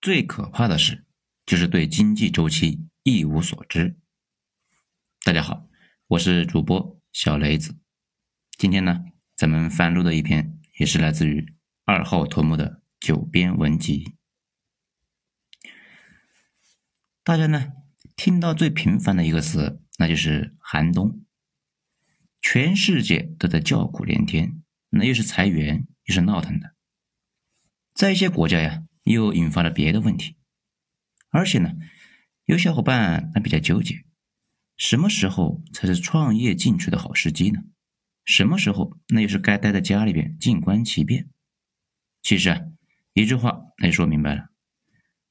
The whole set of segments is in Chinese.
最可怕的是，就是对经济周期一无所知。大家好，我是主播小雷子。今天呢，咱们翻录的一篇也是来自于二号头目的九编文集。大家呢听到最频繁的一个词，那就是寒冬。全世界都在叫苦连天，那又是裁员又是闹腾的，在一些国家呀。又引发了别的问题，而且呢，有小伙伴还比较纠结，什么时候才是创业进取的好时机呢？什么时候那又是该待在家里边静观其变？其实啊，一句话那就说明白了：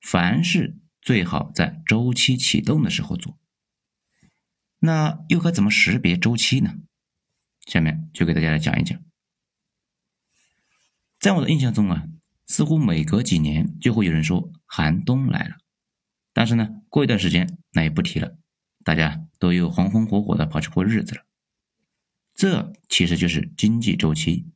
凡事最好在周期启动的时候做。那又该怎么识别周期呢？下面就给大家来讲一讲。在我的印象中啊。似乎每隔几年就会有人说寒冬来了，但是呢，过一段时间那也不提了，大家都又红红火火的跑去过日子了。这其实就是经济周期。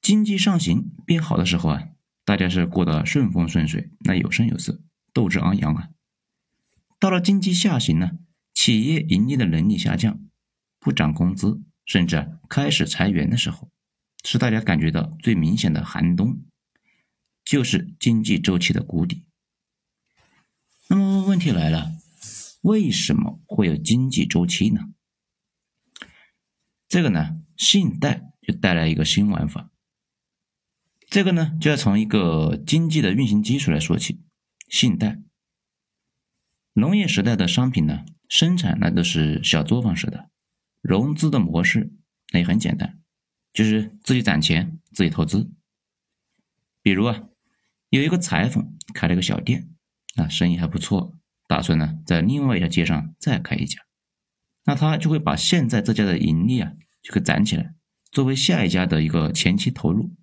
经济上行变好的时候啊，大家是过得顺风顺水，那有声有色，斗志昂扬啊。到了经济下行呢，企业盈利的能力下降，不涨工资，甚至开始裁员的时候，是大家感觉到最明显的寒冬。就是经济周期的谷底。那么问题来了，为什么会有经济周期呢？这个呢，信贷就带来一个新玩法。这个呢，就要从一个经济的运行基础来说起。信贷，农业时代的商品呢，生产那都是小作坊式的，融资的模式那也很简单，就是自己攒钱，自己投资。比如啊。有一个裁缝开了个小店，啊，生意还不错，打算呢在另外一条街上再开一家。那他就会把现在这家的盈利啊，就给攒起来，作为下一家的一个前期投入。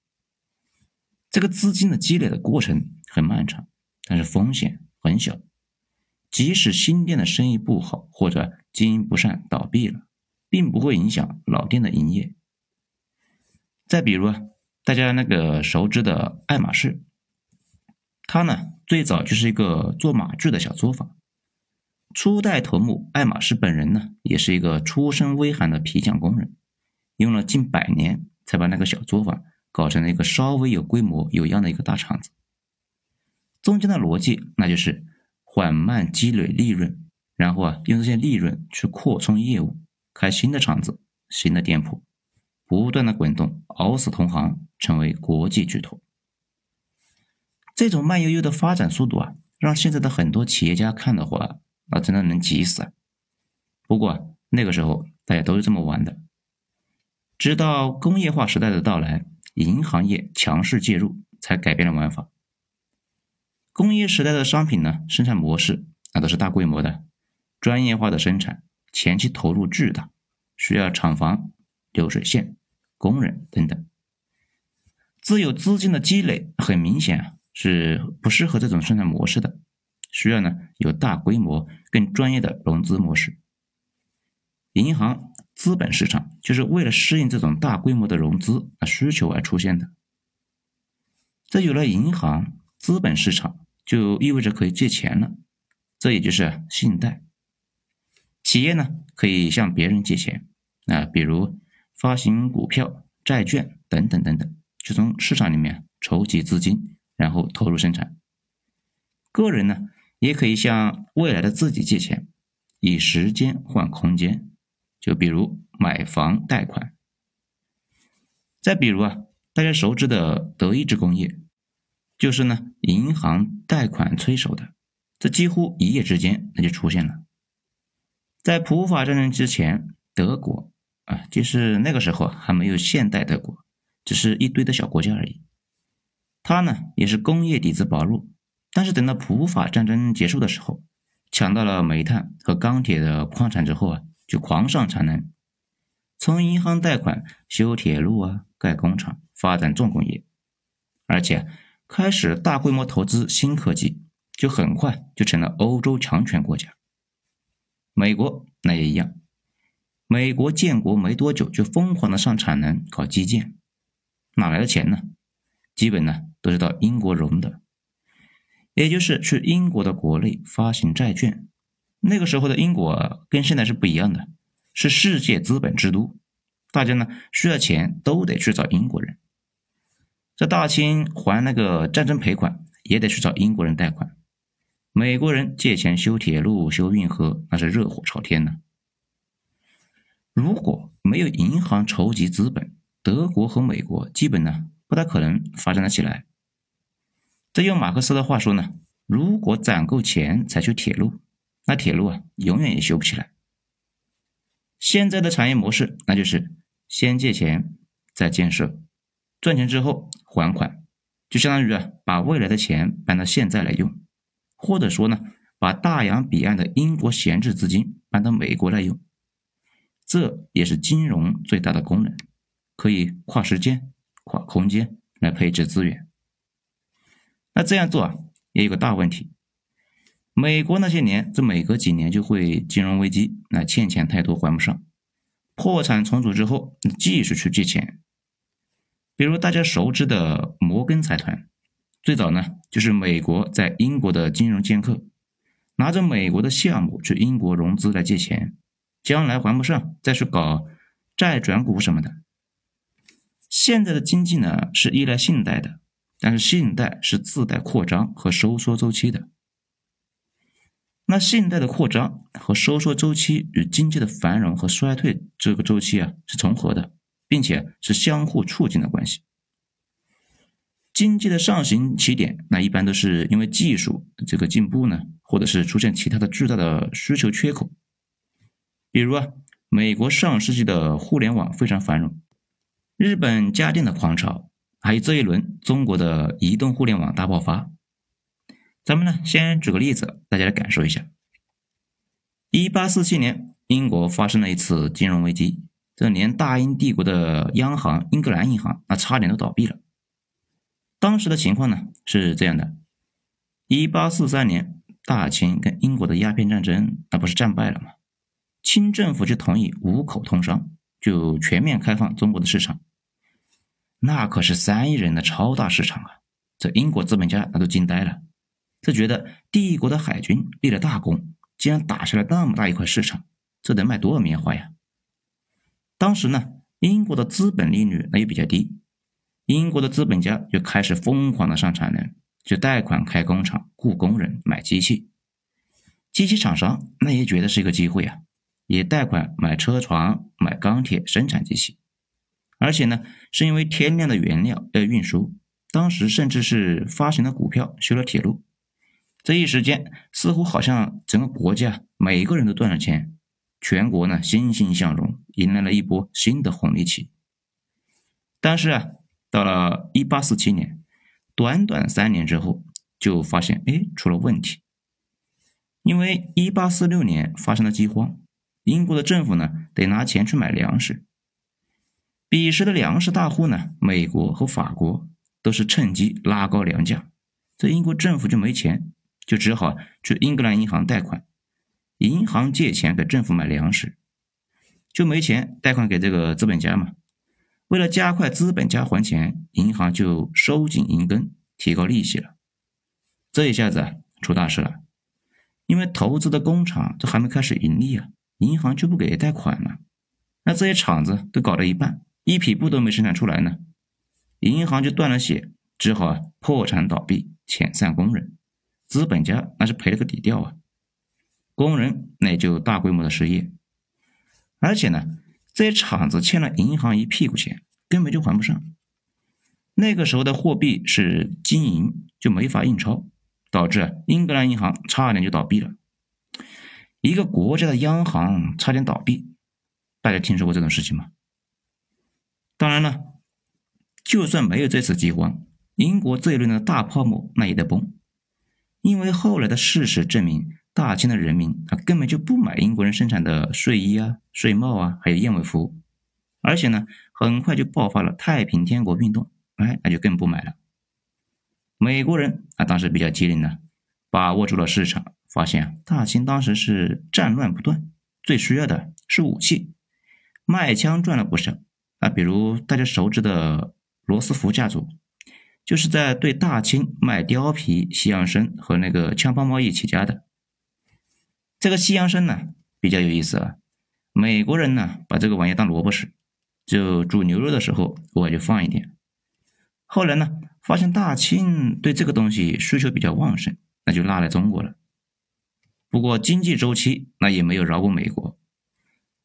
这个资金的积累的过程很漫长，但是风险很小。即使新店的生意不好或者经营不善倒闭了，并不会影响老店的营业。再比如啊，大家那个熟知的爱马仕。他呢，最早就是一个做马具的小作坊。初代头目爱马仕本人呢，也是一个出身微寒的皮匠工人，用了近百年才把那个小作坊搞成了一个稍微有规模、有样的一个大厂子。中间的逻辑，那就是缓慢积累利润，然后啊，用这些利润去扩充业务，开新的厂子、新的店铺，不断的滚动，熬死同行，成为国际巨头。这种慢悠悠的发展速度啊，让现在的很多企业家看的话，那真的能急死！不过那个时候大家都是这么玩的。直到工业化时代的到来，银行业强势介入，才改变了玩法。工业时代的商品呢，生产模式那都是大规模的、专业化的生产，前期投入巨大，需要厂房、流水线、工人等等。自有资金的积累，很明显啊。是不适合这种生产模式的，需要呢有大规模、更专业的融资模式。银行资本市场就是为了适应这种大规模的融资啊需求而出现的。这有了银行资本市场，就意味着可以借钱了，这也就是信贷。企业呢可以向别人借钱啊，比如发行股票、债券等等等等，就从市场里面筹集资金。然后投入生产。个人呢，也可以向未来的自己借钱，以时间换空间。就比如买房贷款。再比如啊，大家熟知的德意志工业，就是呢银行贷款催收的，这几乎一夜之间那就出现了。在普法战争之前，德国啊，就是那个时候还没有现代德国，只是一堆的小国家而已。他呢也是工业底子薄弱，但是等到普法战争结束的时候，抢到了煤炭和钢铁的矿产之后啊，就狂上产能，从银行贷款修铁路啊、盖工厂、发展重工业，而且开始大规模投资新科技，就很快就成了欧洲强权国家。美国那也一样，美国建国没多久就疯狂的上产能搞基建，哪来的钱呢？基本呢。都是到英国融的，也就是去英国的国内发行债券。那个时候的英国跟现在是不一样的，是世界资本之都，大家呢需要钱都得去找英国人。这大清还那个战争赔款也得去找英国人贷款，美国人借钱修铁路、修运河，那是热火朝天呢。如果没有银行筹集资本，德国和美国基本呢不大可能发展得起来。再用马克思的话说呢，如果攒够钱才修铁路，那铁路啊永远也修不起来。现在的产业模式，那就是先借钱再建设，赚钱之后还款，就相当于啊把未来的钱搬到现在来用，或者说呢把大洋彼岸的英国闲置资金搬到美国来用。这也是金融最大的功能，可以跨时间、跨空间来配置资源。那这样做啊，也有个大问题：美国那些年，这每隔几年就会金融危机，那欠钱太多还不上，破产重组之后，继续去借钱。比如大家熟知的摩根财团，最早呢就是美国在英国的金融剑客，拿着美国的项目去英国融资来借钱。将来还不上，再去搞债转股什么的。现在的经济呢是依赖信贷的，但是信贷是自带扩张和收缩周期的。那信贷的扩张和收缩周期与经济的繁荣和衰退这个周期啊是重合的，并且是相互促进的关系。经济的上行起点，那一般都是因为技术这个进步呢，或者是出现其他的巨大的需求缺口。比如啊，美国上世纪的互联网非常繁荣，日本家电的狂潮，还有这一轮中国的移动互联网大爆发。咱们呢，先举个例子，大家来感受一下。一八四七年，英国发生了一次金融危机，这连大英帝国的央行英格兰银行那差点都倒闭了。当时的情况呢是这样的：一八四三年，大清跟英国的鸦片战争，那不是战败了吗？清政府就同意五口通商，就全面开放中国的市场。那可是三亿人的超大市场啊！这英国资本家那都惊呆了，他觉得帝国的海军立了大功，竟然打下了那么大一块市场，这得卖多少棉花呀？当时呢，英国的资本利率那也比较低，英国的资本家就开始疯狂的上产能，就贷款开工厂、雇工人、买机器。机器厂商那也觉得是一个机会啊。也贷款买车床、买钢铁生产机器，而且呢，是因为天量的原料要运输，当时甚至是发行了股票修了铁路。这一时间，似乎好像整个国家每个人都赚了钱，全国呢欣欣向荣，迎来了一波新的红利期。但是啊，到了一八四七年，短短三年之后，就发现哎出了问题，因为一八四六年发生了饥荒。英国的政府呢，得拿钱去买粮食。彼时的粮食大户呢，美国和法国都是趁机拉高粮价。这英国政府就没钱，就只好去英格兰银行贷款，银行借钱给政府买粮食，就没钱贷款给这个资本家嘛。为了加快资本家还钱，银行就收紧银根，提高利息了。这一下子出大事了，因为投资的工厂这还没开始盈利啊。银行就不给贷款了，那这些厂子都搞到一半，一匹布都没生产出来呢，银行就断了血，只好破产倒闭，遣散工人，资本家那是赔了个底掉啊，工人那就大规模的失业，而且呢，这些厂子欠了银行一屁股钱，根本就还不上。那个时候的货币是金银，就没法印钞，导致啊英格兰银行差点就倒闭了。一个国家的央行差点倒闭，大家听说过这种事情吗？当然了，就算没有这次饥荒，英国这一轮的大泡沫那也得崩，因为后来的事实证明，大清的人民啊根本就不买英国人生产的睡衣啊、睡帽啊，还有燕尾服，而且呢，很快就爆发了太平天国运动，哎，那就更不买了。美国人啊，当时比较机灵呢，把握住了市场。发现啊，大清当时是战乱不断，最需要的是武器，卖枪赚了不少啊。比如大家熟知的罗斯福家族，就是在对大清卖貂皮、西洋参和那个枪炮贸易起家的。这个西洋参呢比较有意思啊，美国人呢把这个玩意当萝卜吃，就煮牛肉的时候偶尔就放一点。后来呢发现大清对这个东西需求比较旺盛，那就拉来中国了。不过经济周期那也没有饶过美国。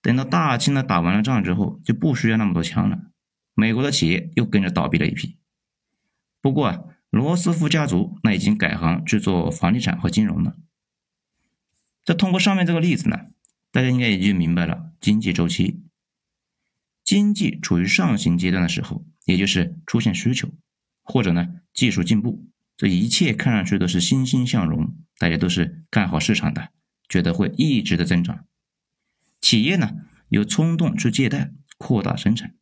等到大清呢打完了仗之后，就不需要那么多枪了。美国的企业又跟着倒闭了一批。不过啊，罗斯福家族那已经改行去做房地产和金融了。这通过上面这个例子呢，大家应该也就明白了经济周期。经济处于上行阶段的时候，也就是出现需求，或者呢技术进步，这一切看上去都是欣欣向荣，大家都是看好市场的，觉得会一直的增长。企业呢有冲动去借贷扩大生产，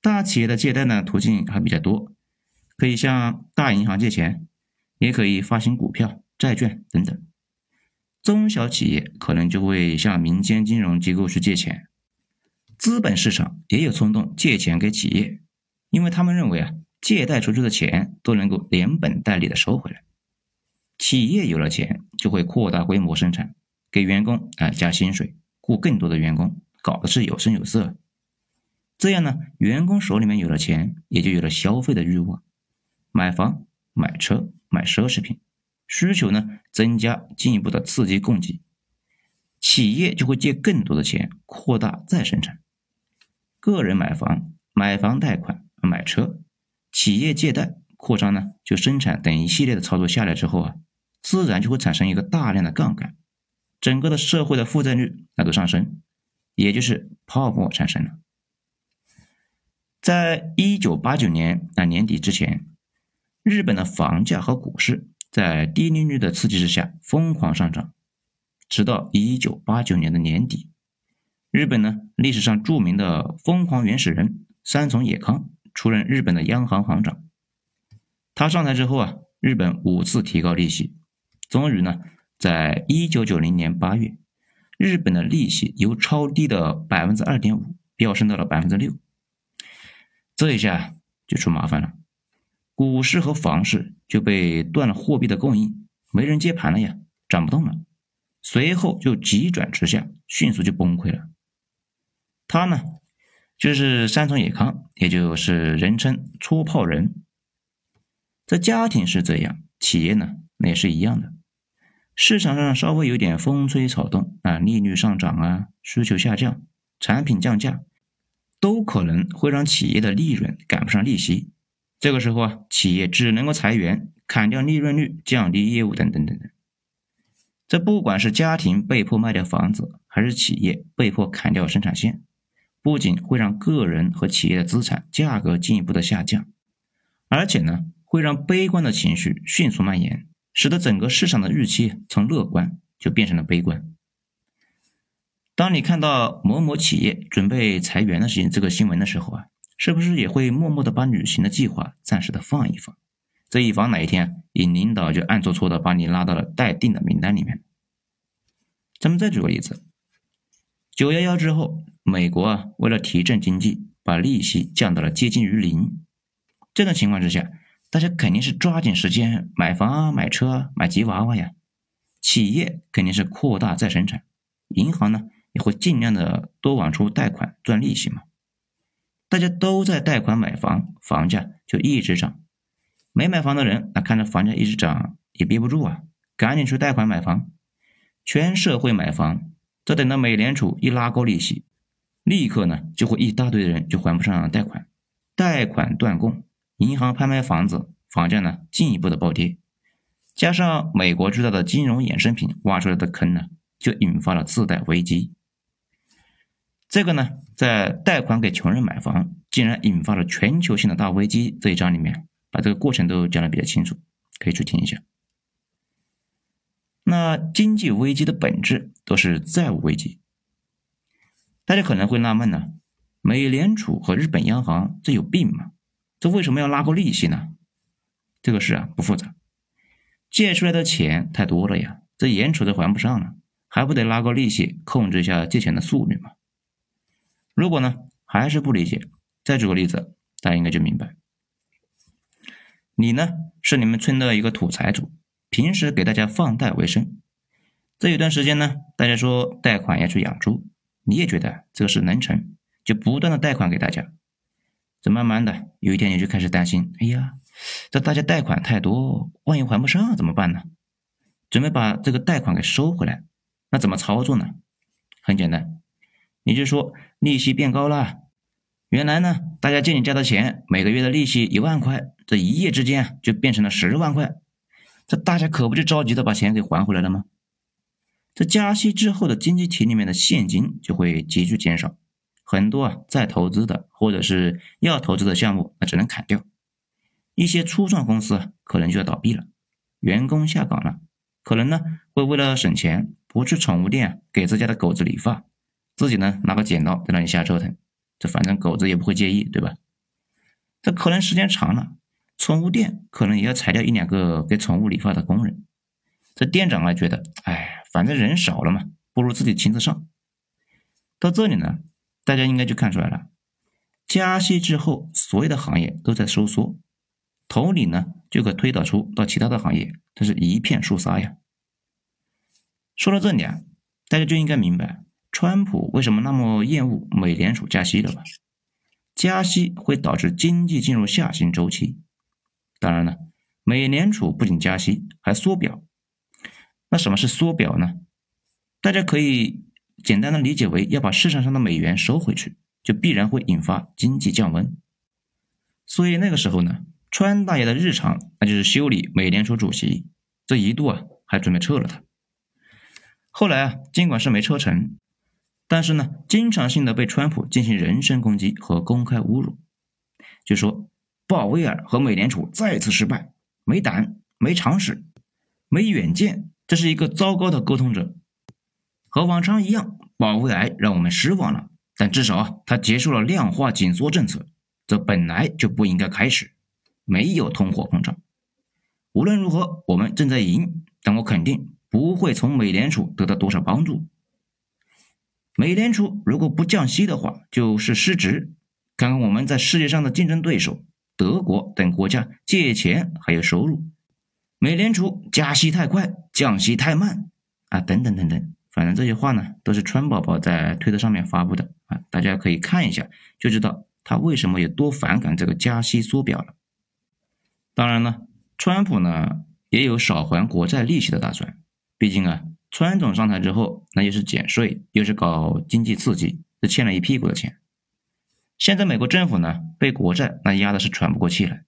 大企业的借贷呢途径还比较多，可以向大银行借钱，也可以发行股票、债券等等。中小企业可能就会向民间金融机构去借钱，资本市场也有冲动借钱给企业，因为他们认为啊借贷出去的钱都能够连本带利的收回来。企业有了钱就会扩大规模生产，给员工啊加薪水。雇更多的员工，搞的是有声有色。这样呢，员工手里面有了钱，也就有了消费的欲望，买房、买车、买奢侈品，需求呢增加，进一步的刺激供给，企业就会借更多的钱扩大再生产。个人买房、买房贷款、买车，企业借贷扩张呢，就生产等一系列的操作下来之后啊，自然就会产生一个大量的杠杆。整个的社会的负债率那都上升，也就是泡沫产生了。在一九八九年那年底之前，日本的房价和股市在低利率的刺激之下疯狂上涨，直到一九八九年的年底，日本呢历史上著名的疯狂原始人三重野康出任日本的央行行长。他上台之后啊，日本五次提高利息，终于呢。在一九九零年八月，日本的利息由超低的百分之二点五飙升到了百分之六，这一下就出麻烦了，股市和房市就被断了货币的供应，没人接盘了呀，涨不动了，随后就急转直下，迅速就崩溃了。他呢，就是山重野康，也就是人称搓泡人。这家庭是这样，企业呢，那也是一样的。市场上稍微有点风吹草动啊，利率上涨啊，需求下降，产品降价，都可能会让企业的利润赶不上利息。这个时候啊，企业只能够裁员、砍掉利润率、降低业务等等等等。这不管是家庭被迫卖掉房子，还是企业被迫砍掉生产线，不仅会让个人和企业的资产价格进一步的下降，而且呢，会让悲观的情绪迅速蔓延。使得整个市场的预期从乐观就变成了悲观。当你看到某某企业准备裁员的事情这个新闻的时候啊，是不是也会默默的把旅行的计划暂时的放一放？这以防哪一天你领导就暗搓搓的把你拉到了待定的名单里面。咱们再举个例子，九幺幺之后，美国啊为了提振经济，把利息降到了接近于零。这种情况之下。大家肯定是抓紧时间买房啊、买车、买吉娃娃呀。企业肯定是扩大再生产，银行呢也会尽量的多往出贷款赚利息嘛。大家都在贷款买房，房价就一直涨。没买房的人，那看着房价一直涨也憋不住啊，赶紧去贷款买房。全社会买房，这等到美联储一拉高利息，立刻呢就会一大堆的人就还不上贷款，贷款断供。银行拍卖房子，房价呢进一步的暴跌，加上美国制造的金融衍生品挖出来的坑呢，就引发了次贷危机。这个呢，在贷款给穷人买房，竟然引发了全球性的大危机这一章里面，把这个过程都讲的比较清楚，可以去听一下。那经济危机的本质都是债务危机。大家可能会纳闷呢，美联储和日本央行这有病吗？这为什么要拉高利息呢？这个事啊不复杂，借出来的钱太多了呀，这眼瞅着还不上了，还不得拉高利息，控制一下借钱的速率吗？如果呢还是不理解，再举个例子，大家应该就明白。你呢是你们村的一个土财主，平时给大家放贷为生。这有段时间呢，大家说贷款要去养猪，你也觉得这个事能成，就不断的贷款给大家。这慢慢的有一天你就开始担心，哎呀，这大家贷款太多，万一还不上怎么办呢？准备把这个贷款给收回来，那怎么操作呢？很简单，你就说利息变高了。原来呢，大家借你家的钱，每个月的利息一万块，这一夜之间就变成了十万块，这大家可不就着急的把钱给还回来了吗？这加息之后的经济体里面的现金就会急剧减少，很多啊在投资的或者是要投资的项目，那只能砍掉，一些初创公司可能就要倒闭了，员工下岗了，可能呢会为了省钱不去宠物店给自家的狗子理发，自己呢拿个剪刀在那里瞎折腾。这反正狗子也不会介意，对吧？这可能时间长了，宠物店可能也要裁掉一两个给宠物理发的工人。这店长啊觉得，哎，反正人少了嘛，不如自己亲自上。到这里呢，大家应该就看出来了，加息之后，所有的行业都在收缩，同理呢，就可推导出到其他的行业，这是一片肃杀呀。说到这里啊，大家就应该明白。川普为什么那么厌恶美联储加息了吧？加息会导致经济进入下行周期。当然了，美联储不仅加息，还缩表。那什么是缩表呢？大家可以简单的理解为要把市场上的美元收回去，就必然会引发经济降温。所以那个时候呢，川大爷的日常那就是修理美联储主席，这一度啊还准备撤了他。后来啊，尽管是没撤成。但是呢，经常性的被川普进行人身攻击和公开侮辱，就说鲍威尔和美联储再次失败，没胆、没常识、没远见，这是一个糟糕的沟通者。和往常一样，鲍威尔让我们失望了，但至少啊他结束了量化紧缩政策，这本来就不应该开始。没有通货膨胀，无论如何，我们正在赢，但我肯定不会从美联储得到多少帮助。美联储如果不降息的话，就是失职。看看我们在世界上的竞争对手，德国等国家借钱还有收入，美联储加息太快，降息太慢啊，等等等等。反正这些话呢，都是川宝宝在推特上面发布的啊，大家可以看一下，就知道他为什么有多反感这个加息缩表了。当然了，川普呢也有少还国债利息的打算，毕竟啊。川总上台之后，那又是减税，又是搞经济刺激，这欠了一屁股的钱。现在美国政府呢，被国债那压的是喘不过气来。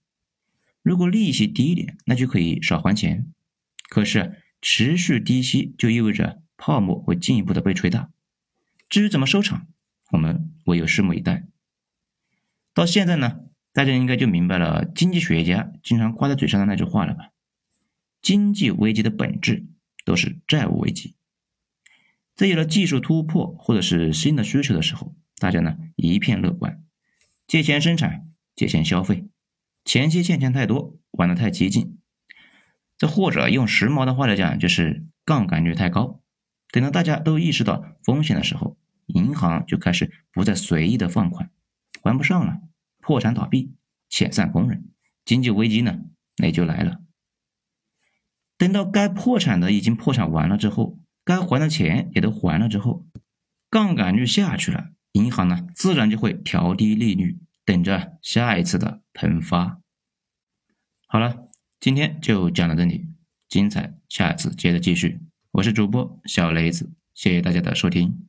如果利息低一点，那就可以少还钱。可是持续低息就意味着泡沫会进一步的被吹大。至于怎么收场，我们唯有拭目以待。到现在呢，大家应该就明白了经济学家经常挂在嘴上的那句话了吧？经济危机的本质。都是债务危机，在有了技术突破或者是新的需求的时候，大家呢一片乐观，借钱生产，借钱消费，前期欠钱太多，玩的太激进，这或者用时髦的话来讲，就是杠杆率太高。等到大家都意识到风险的时候，银行就开始不再随意的放款，还不上了，破产倒闭，遣散工人，经济危机呢，那就来了。等到该破产的已经破产完了之后，该还的钱也都还了之后，杠杆率下去了，银行呢自然就会调低利率，等着下一次的喷发。好了，今天就讲到这里，精彩下次接着继续。我是主播小雷子，谢谢大家的收听。